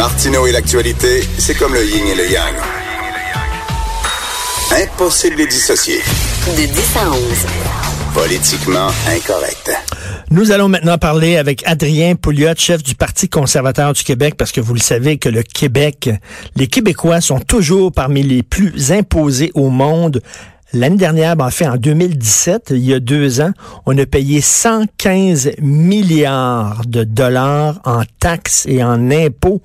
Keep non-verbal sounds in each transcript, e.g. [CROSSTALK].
Martineau et l'actualité, c'est comme le yin et le yang. Impossible de les dissocier. De 10 à 11. Politiquement incorrect. Nous allons maintenant parler avec Adrien Pouliot, chef du Parti conservateur du Québec, parce que vous le savez que le Québec, les Québécois sont toujours parmi les plus imposés au monde. L'année dernière, ben, en fait, en 2017, il y a deux ans, on a payé 115 milliards de dollars en taxes et en impôts.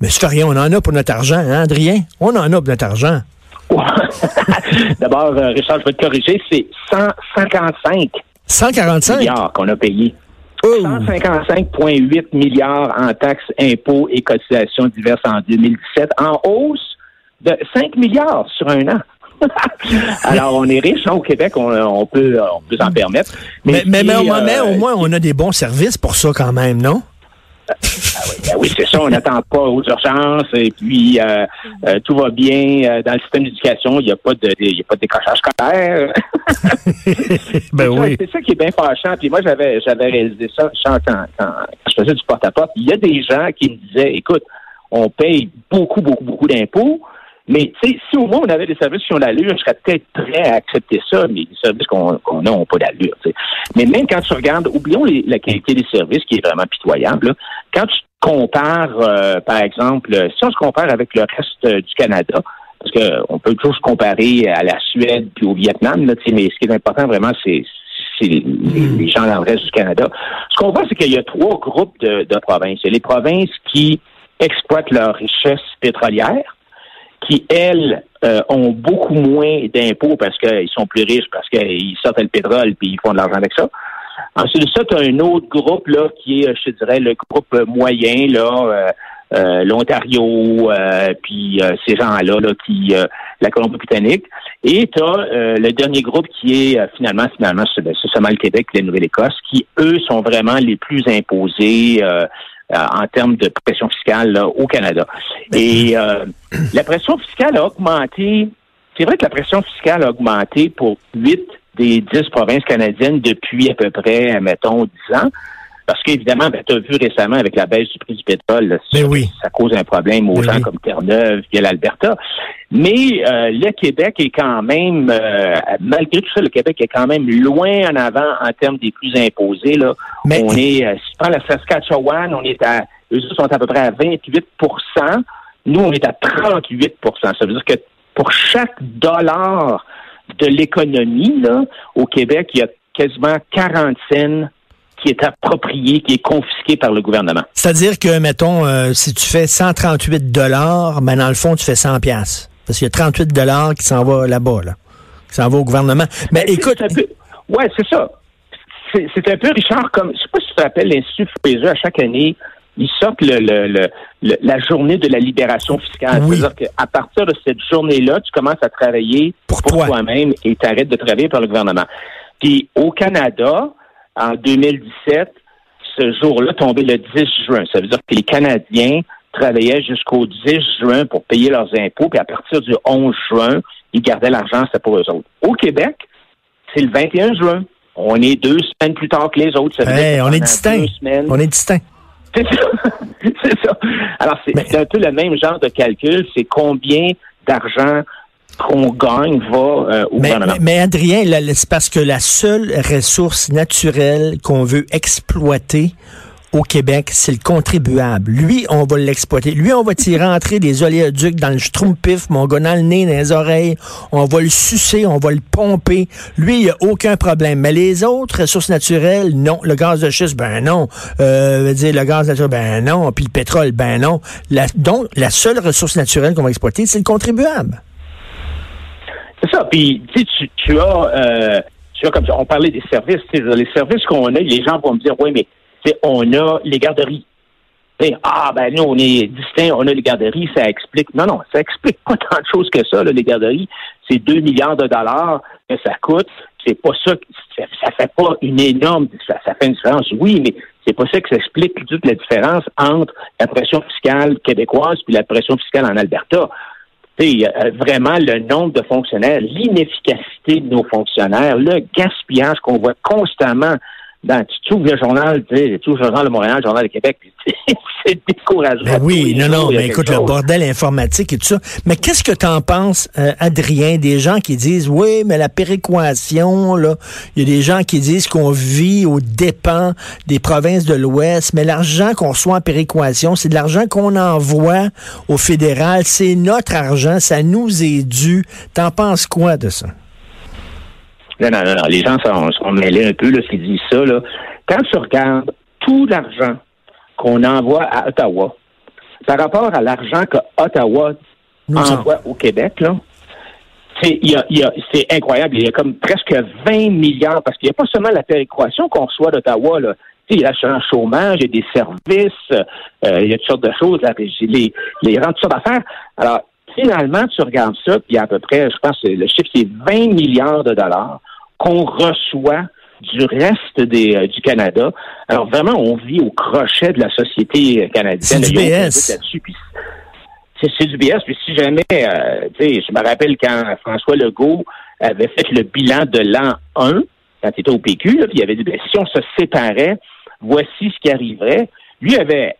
Mais c'est rien, on en a pour notre argent, hein, Adrien? On en a pour notre argent. [LAUGHS] D'abord, euh, Richard, je vais te corriger, c'est 155 145 milliards qu'on a payé. Oh! 155,8 milliards en taxes, impôts et cotisations diverses en 2017, en hausse de 5 milliards sur un an. [LAUGHS] Alors, on est riche hein, au Québec, on, on peut, on peut s'en permettre. Mais, mais, mais, au- mais euh, au moins, on a des bons services pour ça quand même, non? Ah oui, ben oui, c'est ça, on n'attend pas aux urgences et puis euh, euh, tout va bien euh, dans le système d'éducation, il n'y a pas de il y a pas de décrochage scolaire. [LAUGHS] ben C'est ça- oui. C'est ça qui est bien fâchant. Puis moi, j'avais j'avais réalisé ça quand, quand je faisais du porte-à-porte. Il y a des gens qui me disaient, écoute, on paye beaucoup, beaucoup, beaucoup d'impôts, mais tu sais, si au moins on avait des services qui ont l'allure, je serais peut-être prêt à accepter ça, mais les services qu'on qu'on a n'ont pas d'allure. Mais même quand tu regardes, oublions les- la qualité des services qui est vraiment pitoyable, là. quand tu compares, euh, par exemple, si on se compare avec le reste euh, du Canada, parce qu'on peut toujours se comparer à la Suède puis au Vietnam, là, mais ce qui est important vraiment, c'est c'est les, les gens dans le reste du Canada. Ce qu'on voit, c'est qu'il y a trois groupes de, de provinces. Il y a les provinces qui exploitent leur richesse pétrolière, qui, elles, euh, ont beaucoup moins d'impôts parce qu'ils sont plus riches, parce qu'ils sortent le pétrole puis ils font de l'argent avec ça. Ensuite de ça, tu as un autre groupe là qui est, je te dirais, le groupe euh, moyen, là, euh, euh, l'Ontario, euh, puis euh, ces gens-là, là, qui euh, la Colombie-Britannique. Et tu as le dernier groupe qui est euh, finalement, finalement, c'est ben, c'est seulement le Québec et la Nouvelle-Écosse, qui, eux, sont vraiment les plus imposés euh, euh, en termes de pression fiscale là, au Canada. Et euh, [COUGHS] la pression fiscale a augmenté. C'est vrai que la pression fiscale a augmenté pour huit des dix provinces canadiennes depuis à peu près, mettons, dix ans. Parce qu'évidemment, ben, tu as vu récemment avec la baisse du prix du pétrole, là, Ben ça, oui. ça cause un problème aux Ben gens comme Terre-Neuve et l'Alberta. Mais euh, le Québec est quand même, euh, malgré tout ça, le Québec est quand même loin en avant en termes des plus imposés. Là. Mais- On est, euh, si tu prends la Saskatchewan, on est à, eux sont à peu près à 28% Nous, on est à 38% Ça veut dire que pour chaque dollar de l'économie, là, au Québec, il y a quasiment 40 cents qui est approprié, qui est confisqué par le gouvernement. C'est-à-dire que, mettons, euh, si tu fais 138 dollars, mais dans le fond, tu fais 100 piastres. Parce qu'il y a 38 dollars qui s'en va là-bas, là. Qui s'en va au gouvernement. Mais écoute, peu- ouais, c'est ça. C'est un peu, Richard, comme, je sais pas si tu te rappelles, l'Institut Fraser, à chaque année, ils sortent le, le- le- le- la journée de la libération fiscale. Oui. C'est-à-dire qu'à partir de cette journée-là, tu commences à travailler Pour pour, toi. toi-même et tu arrêtes de travailler par le gouvernement. Puis au Canada, en 2017, ce jour-là tombait le 10 juin. Ça veut dire que les Canadiens travaillaient jusqu'au 10 juin pour payer leurs impôts, puis à partir du 11 juin, ils gardaient l'argent, c'était pour eux autres. Au Québec, c'est le 21 juin. On est deux semaines plus tard que les autres. Ça veut hey, dire on est distinct. On est distinct. c'est ça. [LAUGHS] c'est ça. Alors, c'est Mais- c'est un peu le même genre de calcul. C'est combien d'argent qu'on gagne va euh, au Mais, gouvernement. mais, mais Adrien, c'est parce que la seule ressource naturelle qu'on veut exploiter au Québec, c'est le contribuable. Lui, on va l'exploiter. Lui, on va t'y rentrer [LAUGHS] des oléoducs dans le schtroumpif, mon gars, dans le nez, dans les oreilles. On va le sucer, on va le pomper. Lui, il n'y a aucun problème. Mais les autres ressources naturelles, non. Le gaz de schiste, ben non. Euh, dire, le gaz naturel, ben non. Puis le pétrole, ben non. La- donc, la seule ressource naturelle qu'on va exploiter, c'est le contribuable. C'est ça. Puis, tu tu, as, euh, tu as comme ça, on parlait des services. Les services qu'on a, les gens vont me dire, oui, mais on a les garderies. ah, ben nous, on est distincts, on a les garderies, ça explique. Non, non, ça explique pas [LAUGHS] tant de choses que ça, là, les garderies. C'est 2 milliards de dollars que ça coûte. C'est pas ça, ça, ça fait pas une énorme, ça, ça fait une différence, oui, mais c'est pas ça que ça explique toute la différence entre la pression fiscale québécoise puis la pression fiscale en Alberta. Euh, vraiment le nombre de fonctionnaires, l'inefficacité de nos fonctionnaires, le gaspillage qu'on voit constamment dans, tu trouves le journal, tu sais, tu le journal de Montréal, le journal de Québec, [LAUGHS] c'est décourageant. Ben oui, non, non, mais écoute, le bordel informatique et tout ça. Mais qu'est-ce que tu en penses, euh, Adrien, des gens qui disent, oui, mais la péréquation, là, il y a des gens qui disent qu'on vit aux dépens des provinces de l'Ouest, mais l'argent qu'on reçoit en péréquation, c'est de l'argent qu'on envoie au fédéral, c'est notre argent, ça nous est dû. T'en penses quoi de ça? Non, non, non, Les gens sont, sont mêlés un peu, là, s'ils disent ça, là. Quand tu regardes tout l'argent qu'on envoie à Ottawa, par rapport à l'argent que Ottawa envoie au Québec, là, c'est incroyable. Il y a comme presque 20 milliards, parce qu'il n'y a pas seulement la péréquation qu'on reçoit d'Ottawa, là. Il y a l'assurance chômage, il y a des services, euh, il y a toutes sortes de choses, les, les rentes, toutes sortes d'affaires. Alors, finalement, tu regardes ça, puis à peu près, je pense que le chiffre, c'est 20 milliards de dollars qu'on reçoit du reste des, euh, du Canada. Alors vraiment, on vit au crochet de la société canadienne. C'est du BS. C'est du BS. Puis si jamais, euh, tu sais, je me rappelle quand François Legault avait fait le bilan de l'an 1, quand il était au PQ, puis il avait dit, ben, si on se séparait, voici ce qui arriverait. Lui avait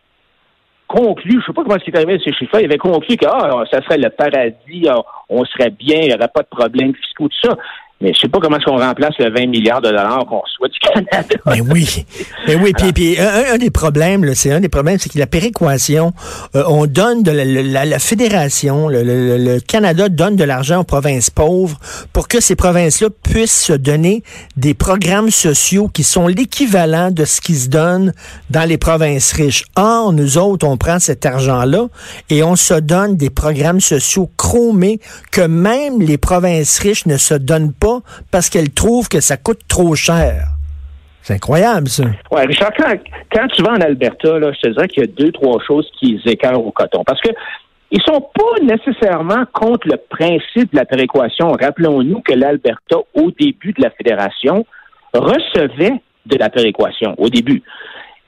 conclu, je sais pas comment c'est arrivé ces chiffres il avait conclu que ah, ça serait le paradis, ah, on serait bien, il n'y aurait pas de problème fiscaux, tout ça. Mais je sais pas comment est-ce qu'on remplace le 20 milliards de dollars qu'on reçoit du [LAUGHS] Canada. Mais oui. Mais oui. Puis, puis un, des problèmes, c'est un des problèmes, c'est que la péréquation, euh, on donne de la, la, fédération, le, le, Canada donne de l'argent aux provinces pauvres pour que ces provinces-là puissent se donner des programmes sociaux qui sont l'équivalent de ce qui se donne dans les provinces riches. Or, nous autres, on prend cet argent-là et on se donne des programmes sociaux chromés que même les provinces riches ne se donnent pas parce qu'elle trouve que ça coûte trop cher. C'est incroyable, ça. Oui, Richard, quand, tu vas en Alberta, là, je te dirais qu'il y a deux, trois choses qui écœurent au coton. Parce que ils sont pas nécessairement contre le principe de la péréquation. Rappelons-nous que l'Alberta, au début de la fédération, recevait de la péréquation, au début.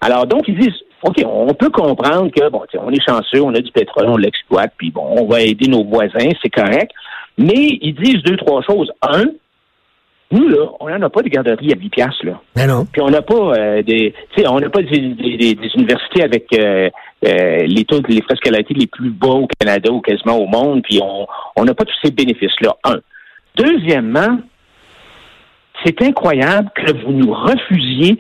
Alors, donc, ils disent, OK, on peut comprendre que, bon, on est chanceux, on a du pétrole, on l'exploite, puis bon, on va aider nos voisins, c'est correct. Mais ils disent deux, trois choses. Un, nous, là, on n'en a pas de garderie à 10 piastres, là. Mais non. Puis on n'a pas euh, des. Tu sais, on n'a pas des, universités avec euh, euh, les taux les frais scolarités les plus bas au Canada ou quasiment au monde, puis on n'a pas tous ces bénéfices-là. Un. Deuxièmement, c'est incroyable que vous nous refusiez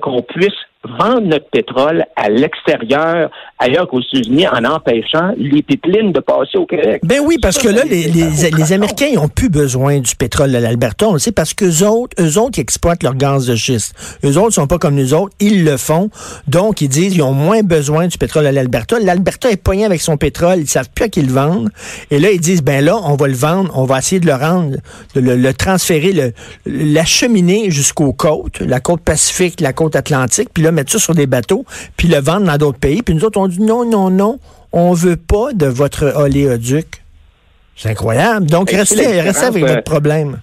qu'on puisse vendre notre pétrole à l'extérieur, ailleurs qu'aux États-Unis, en empêchant les pipelines de passer au Québec. Ben oui, parce que là, les, les, Américains, ils ont plus besoin du pétrole de l'Alberta, on le sait, parce qu'eux autres, eux autres, ils exploitent leur gaz de schiste. Eux autres sont pas comme nous autres, ils le font. Donc, ils disent, ils ont moins besoin du pétrole de l'Alberta. L'Alberta est poigné avec son pétrole, ils savent plus à qui le vendre. Et là, ils disent, ben là, on va le vendre, on va essayer de le rendre, de le, le transférer, l'acheminer jusqu'aux côtes, la côte Pacifique, la côte Atlantique, puis mettre ça sur des bateaux, puis le vendre dans d'autres pays. Puis nous autres, on dit non, non, non, on veut pas de votre oléoduc. C'est incroyable. Donc, restez, restez avec votre euh, problème.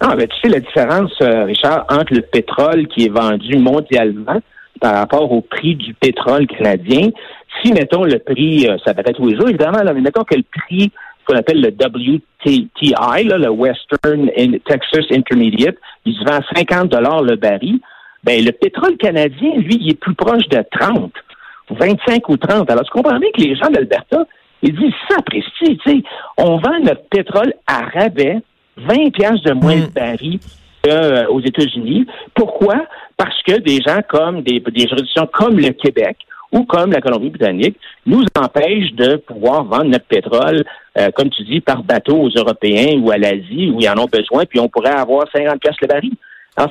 Ah, mais tu sais la différence, euh, Richard, entre le pétrole qui est vendu mondialement par rapport au prix du pétrole canadien. Si, mettons, le prix, euh, ça paraît tous les jours, évidemment, là, mais mettons que le prix qu'on appelle le WTI, là, le Western Texas Intermediate, il se vend à 50 le baril. Ben, le pétrole canadien, lui, il est plus proche de 30, 25 ou 30. Alors, tu comprends bien que les gens d'Alberta, ils disent ça, tu sais, on vend notre pétrole à rabais, 20 piastres de moins de mm. baril euh, aux États-Unis. Pourquoi? Parce que des gens comme des, des juridictions comme le Québec ou comme la Colombie-Britannique nous empêchent de pouvoir vendre notre pétrole, euh, comme tu dis, par bateau aux Européens ou à l'Asie où ils en ont besoin, puis on pourrait avoir 50 piastres le baril. Alors,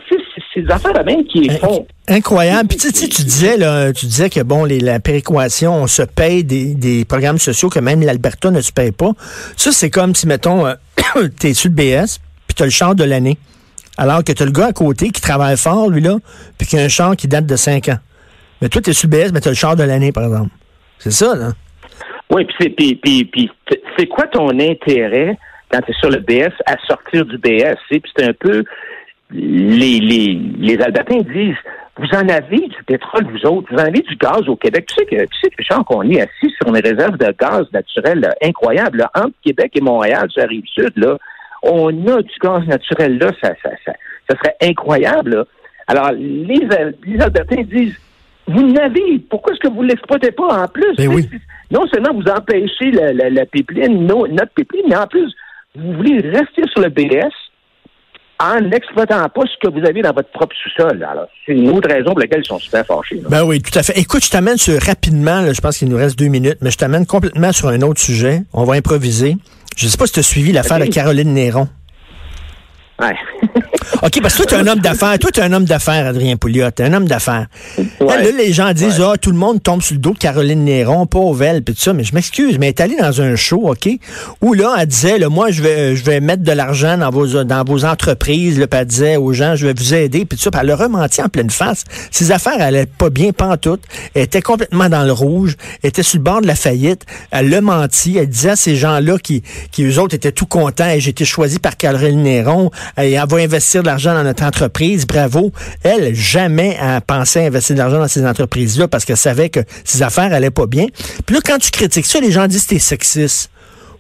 c'est des affaires de même qui font. Incroyable. Puis tu, tu disais là, tu disais que bon, les, la péréquation, on se paye des, des programmes sociaux que même l'Alberta ne se paye pas. Ça, c'est comme si, mettons, euh, [CLEARS THROAT] tu es sur le BS, puis tu as le char de l'année. Alors que tu as le gars à côté qui travaille fort, lui, là, puis qui a un char qui date de 5 ans. Mais toi, tu es sur le BS, mais tu as le char de l'année, par exemple. C'est ça, là. Oui, puis c'est quoi ton intérêt quand tu es sur le BS à sortir du BS? Puis c'est un peu les, les, les Albertains disent vous en avez du pétrole, vous autres, vous en avez du gaz au Québec. Tu sais que, tu sais, Richard, qu'on est assis sur une réserve de gaz naturel incroyable. Entre Québec et Montréal, sur la rive sud, là, on a du gaz naturel là, ça, ça, ça, ça serait incroyable. Alors, les, les Albertains disent vous n'avez, pourquoi est-ce que vous ne l'exploitez pas en plus? Ben oui. Non seulement vous empêchez la, la, la pipeline, notre pipeline, mais en plus, vous voulez rester sur le BS en n'exploitant pas ce que vous avez dans votre propre sous-sol. Alors, c'est une autre raison pour laquelle ils sont super fâchés. Ben oui, tout à fait. Écoute, je t'amène sur rapidement, je pense qu'il nous reste deux minutes, mais je t'amène complètement sur un autre sujet. On va improviser. Je ne sais pas si tu as suivi l'affaire de Caroline Néron. Ouais. [LAUGHS] OK, parce que toi, tu es un homme d'affaires. Toi, tu es un homme d'affaires, Adrien Pouliot. Tu un homme d'affaires. Là, les gens disent, ah, tout le monde tombe sur le dos de Caroline Néron, pauvre elle, puis tout ça. Mais je m'excuse, mais elle est allée dans un show, OK, où là, elle disait, là, moi, je vais, je vais mettre de l'argent dans vos, dans vos entreprises, là, puis elle disait aux gens, je vais vous aider, puis tout ça. Puis elle a rementi en pleine face. Ses affaires allaient pas bien pantoute. Elle était complètement dans le rouge. Elle était sur le bord de la faillite. Elle l'a menti. Elle disait à ces gens-là qui, qui, eux autres, étaient tout contents. Et j'ai été choisi par Caroline Néron. Et elle va investir de l'argent dans notre entreprise. Bravo. Elle, jamais a pensé à investir de l'argent dans ces entreprises-là parce qu'elle savait que ses affaires allaient pas bien. Puis là, quand tu critiques ça, les gens disent que t'es sexiste.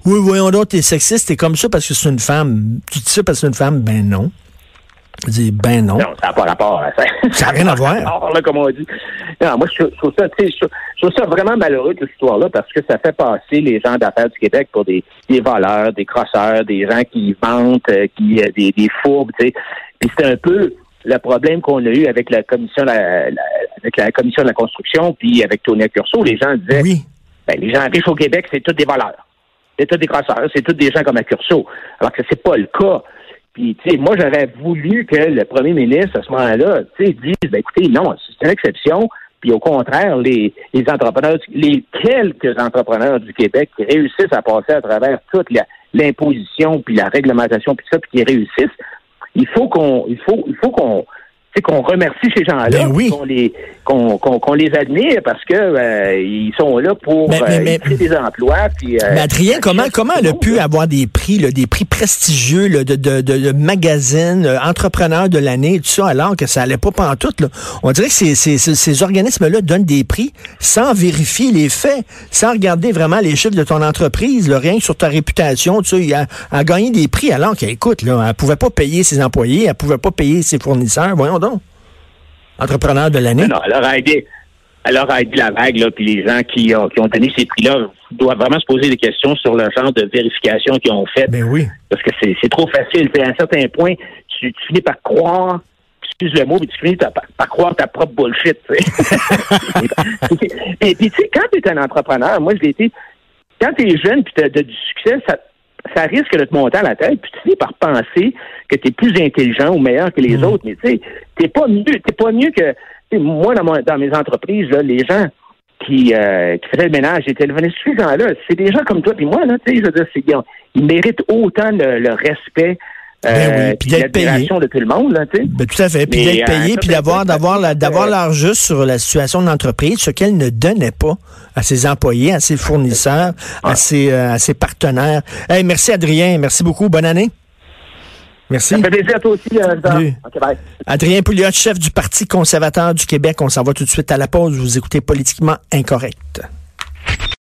Oui, voyons donc, t'es sexiste, t'es comme ça parce que c'est une femme. Tu dis ça parce que c'est une femme? Ben non. Je dis, ben non. Non, ça n'a pas rapport à ça. [LAUGHS] Ça n'a rien à voir. Alors, là, comme on dit. Non, moi, je trouve, ça, je, je trouve ça vraiment malheureux, cette histoire-là, parce que ça fait passer les gens d'affaires du Québec pour des, des voleurs, des crosseurs, des gens qui mentent, euh, qui, euh, des, des fourbes, tu sais. Puis c'est un peu le problème qu'on a eu avec la commission, la, la, avec la commission de la construction, puis avec Tony Curso. Les gens disaient, Oui. ben, les gens riches au Québec, c'est tous des voleurs. C'est tous des crosseurs, c'est tous des gens comme Accurso. Alors que c'est pas le cas. Puis, tu sais, moi, j'aurais voulu que le premier ministre, à ce moment-là, tu sais, dise, ben, écoutez, non, c'est une exception. Puis, au contraire, les, les entrepreneurs, les quelques entrepreneurs du Québec qui réussissent à passer à travers toute l'imposition, puis la réglementation, puis ça, puis qui réussissent, il faut qu'on, il faut, il faut qu'on, tu sais, qu'on remercie ces gens-là, Ben oui. qu'on les, qu'on, qu'on, qu'on les admire parce que euh, ils sont là pour euh, mais- créer des emplois. Puis, euh, Mais Adrien, comment, c'est comment elle a pu là. avoir des prix, là, des prix prestigieux là, de, de, de, de magazines, euh, entrepreneurs de l'année, tout ça, alors que ça allait pas pantoute? Là? On dirait que ces, ces, ces, ces organismes-là donnent des prix sans vérifier les faits, sans regarder vraiment les chiffres de ton entreprise, là, rien que sur ta réputation, il a, a gagné des prix alors qu'écoute, là, elle pouvait pas payer ses employés, elle pouvait pas payer ses fournisseurs, voyons donc. Entrepreneur de l'année? Non, elle aura aidé. Elle aura aidé la vague, là, puis les gens qui ont, qui ont donné ces prix-là doivent vraiment se poser des questions sur le genre de vérification qu'ils ont fait. Ben oui. Parce que c'est c'est trop facile. Puis à un certain point, tu, tu finis par croire, excuse le mot, mais tu finis par, par croire ta propre bullshit. [LAUGHS] [LAUGHS] Et puis, tu sais, quand tu es un entrepreneur, moi, je l'ai été, quand tu es jeune puis tu as du succès, ça, ça risque de te monter à la tête, puis tu finis par penser que tu es plus intelligent ou meilleur que les Mm. autres. Mais tu sais, t'es pas mieux, t'es pas mieux que moi dans, mon- dans mes entreprises, là, les gens qui, euh, qui faisaient le ménage, étaient venus ces gens-là, c'est des gens comme toi puis moi, là, tu sais, je veux dire, c'est- ils, ont- ils méritent autant le, le respect. Ben oui, euh, puis puis d'être payé. de tout le monde, là, tu sais. Ben, tout à fait. Puis d'être euh, payé, puis fait d'avoir, d'avoir, d'avoir l'heure juste sur la situation de l'entreprise, ce qu'elle ne donnait pas à ses employés, à ses fournisseurs, à ses, euh, à ses partenaires. Hey, merci Adrien. Merci beaucoup. Bonne année. Merci. Ça fait plaisir à toi aussi, euh, bye. Adrien Pouliot, chef du Parti conservateur du Québec. On s'en va tout de suite à la pause. Vous écoutez Politiquement Incorrect.